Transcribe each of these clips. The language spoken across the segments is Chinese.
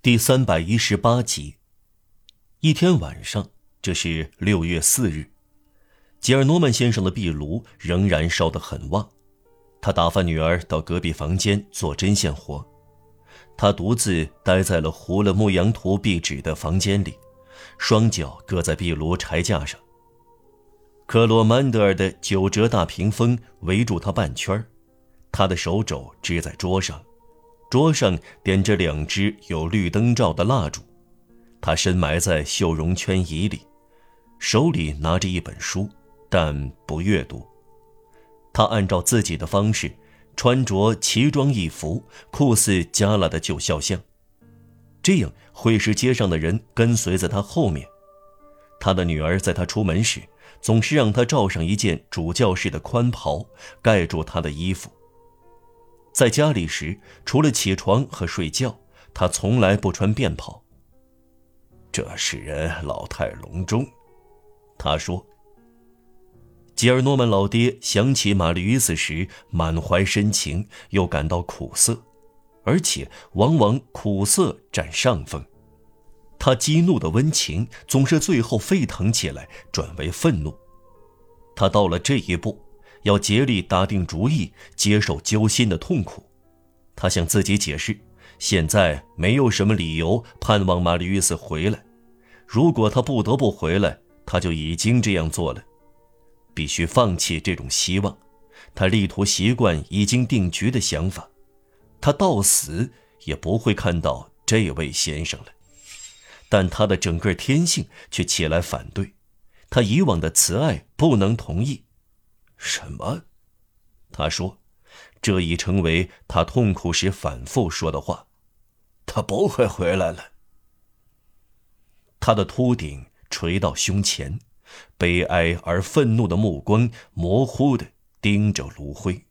第三百一十八集。一天晚上，这是六月四日，吉尔诺曼先生的壁炉仍然烧得很旺。他打发女儿到隔壁房间做针线活，他独自待在了糊了牧羊图壁纸的房间里，双脚搁在壁炉柴架上。克罗曼德尔的九折大屏风围住他半圈他的手肘支在桌上。桌上点着两支有绿灯罩的蜡烛，他深埋在绣绒圈椅里，手里拿着一本书，但不阅读。他按照自己的方式，穿着奇装异服，酷似加拉的旧肖像，这样会使街上的人跟随在他后面。他的女儿在他出门时，总是让他罩上一件主教式的宽袍，盖住他的衣服。在家里时，除了起床和睡觉，他从来不穿便袍。这使人老态龙钟，他说。吉尔诺曼老爹想起玛丽与死时，满怀深情，又感到苦涩，而且往往苦涩占上风。他激怒的温情总是最后沸腾起来，转为愤怒。他到了这一步。要竭力打定主意接受揪心的痛苦，他向自己解释，现在没有什么理由盼望玛丽·约斯回来。如果他不得不回来，他就已经这样做了。必须放弃这种希望。他力图习惯已经定局的想法。他到死也不会看到这位先生了。但他的整个天性却起来反对。他以往的慈爱不能同意。什么？他说，这已成为他痛苦时反复说的话。他不会回来了。他的秃顶垂到胸前，悲哀而愤怒的目光模糊的盯着炉灰。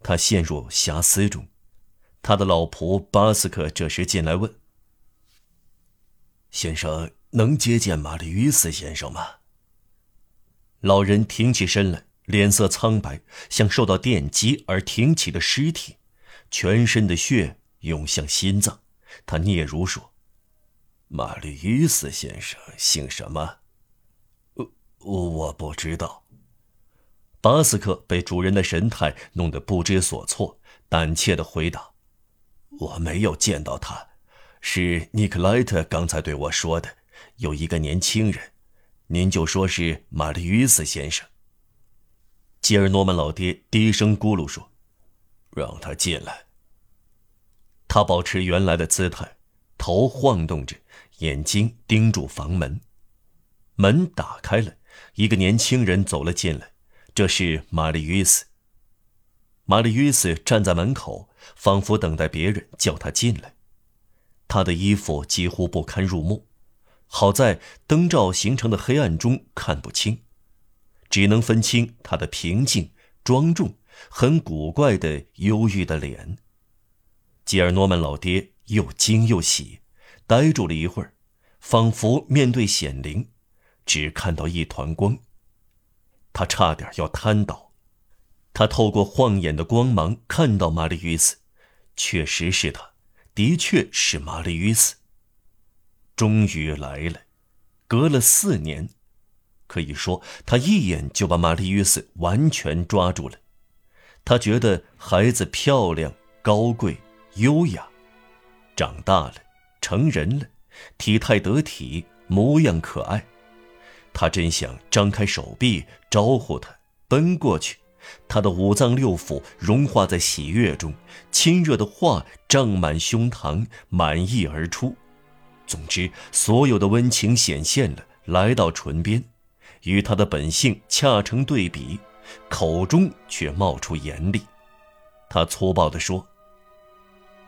他陷入遐思中。他的老仆巴斯克这时进来问：“先生能接见玛丽·于斯先生吗？”老人挺起身来。脸色苍白，像受到电击而挺起的尸体，全身的血涌向心脏。他嗫嚅说：“玛丽伊斯先生姓什么？”“我，我不知道。”巴斯克被主人的神态弄得不知所措，胆怯地回答：“我没有见到他，是尼克莱特刚才对我说的。有一个年轻人，您就说是玛丽伊斯先生。”吉尔诺曼老爹低声咕噜说：“让他进来。”他保持原来的姿态，头晃动着，眼睛盯住房门。门打开了，一个年轻人走了进来，这是玛丽·约斯。玛丽·约斯站在门口，仿佛等待别人叫他进来。他的衣服几乎不堪入目，好在灯罩形成的黑暗中看不清。只能分清他的平静、庄重、很古怪的忧郁的脸。吉尔诺曼老爹又惊又喜，呆住了一会儿，仿佛面对显灵，只看到一团光。他差点要瘫倒。他透过晃眼的光芒看到玛丽·与斯，确实是他，的确是玛丽·与斯。终于来了，隔了四年。可以说，他一眼就把玛丽·约瑟完全抓住了。他觉得孩子漂亮、高贵、优雅，长大了，成人了，体态得体，模样可爱。他真想张开手臂招呼他，奔过去。他的五脏六腑融化在喜悦中，亲热的话胀满胸膛，满溢而出。总之，所有的温情显现了，来到唇边。与他的本性恰成对比，口中却冒出严厉。他粗暴地说：“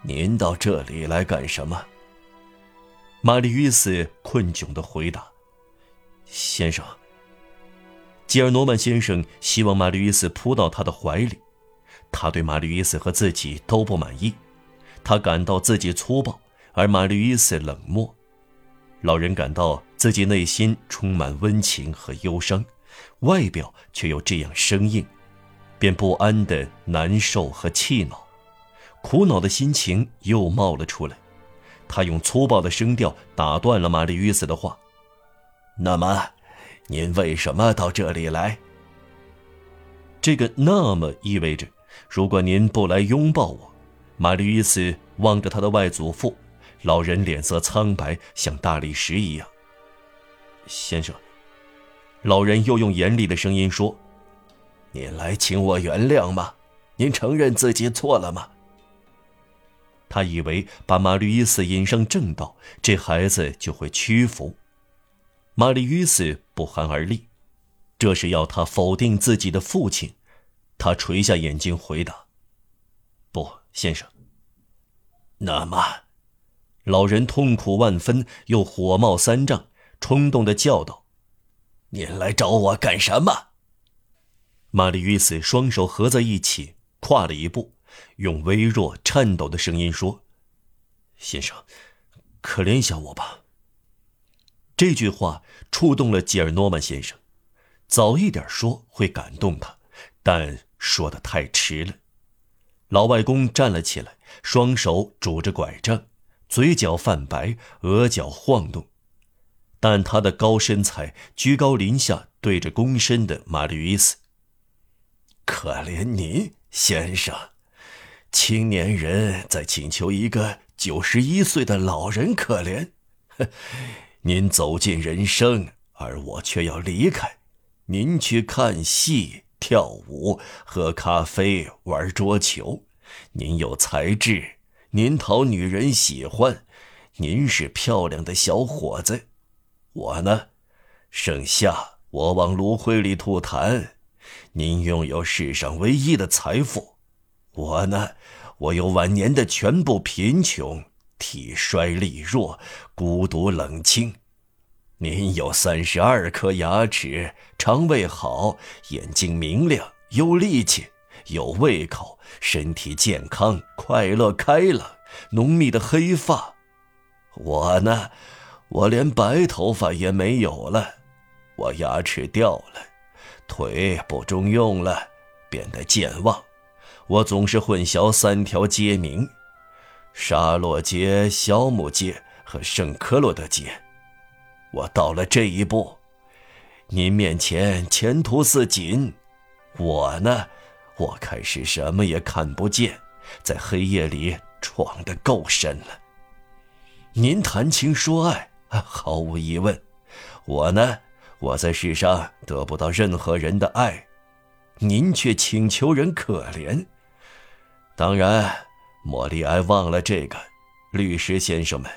您到这里来干什么？”玛丽·约斯困窘地回答：“先生。”吉尔诺曼先生希望玛丽·约斯扑到他的怀里。他对玛丽·约斯和自己都不满意，他感到自己粗暴，而玛丽·约斯冷漠。老人感到自己内心充满温情和忧伤，外表却又这样生硬，便不安的难受和气恼，苦恼的心情又冒了出来。他用粗暴的声调打断了玛丽·与斯的话：“那么，您为什么到这里来？”这个“那么”意味着，如果您不来拥抱我，玛丽·与斯望着他的外祖父，老人脸色苍白，像大理石一样。先生，老人又用严厉的声音说：“您来请我原谅吗？您承认自己错了吗？”他以为把玛丽·伊斯引上正道，这孩子就会屈服。玛丽·伊斯不寒而栗，这是要他否定自己的父亲。他垂下眼睛回答：“不，先生。”那么，老人痛苦万分，又火冒三丈，冲动的叫道：“您来找我干什么？”玛丽·与斯双手合在一起，跨了一步。用微弱、颤抖的声音说：“先生，可怜一下我吧。”这句话触动了吉尔诺曼先生。早一点说会感动他，但说的太迟了。老外公站了起来，双手拄着拐杖，嘴角泛白，额角晃动，但他的高身材居高临下对着躬身的玛丽·伊斯：“可怜您，先生。”青年人在请求一个九十一岁的老人可怜，您走进人生，而我却要离开。您去看戏、跳舞、喝咖啡、玩桌球。您有才智，您讨女人喜欢，您是漂亮的小伙子。我呢，盛夏我往炉灰里吐痰。您拥有世上唯一的财富。我呢，我有晚年的全部贫穷，体衰力弱，孤独冷清。您有三十二颗牙齿，肠胃好，眼睛明亮，有力气，有胃口，身体健康，快乐开朗，浓密的黑发。我呢，我连白头发也没有了，我牙齿掉了，腿不中用了，变得健忘。我总是混淆三条街名：沙洛街、肖木街和圣科洛德街。我到了这一步，您面前前途似锦。我呢，我开始什么也看不见，在黑夜里闯得够深了。您谈情说爱，毫无疑问。我呢，我在世上得不到任何人的爱，您却请求人可怜。当然，莫莉埃忘了这个，律师先生们，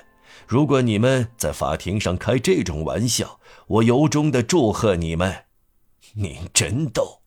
如果你们在法庭上开这种玩笑，我由衷的祝贺你们。您真逗。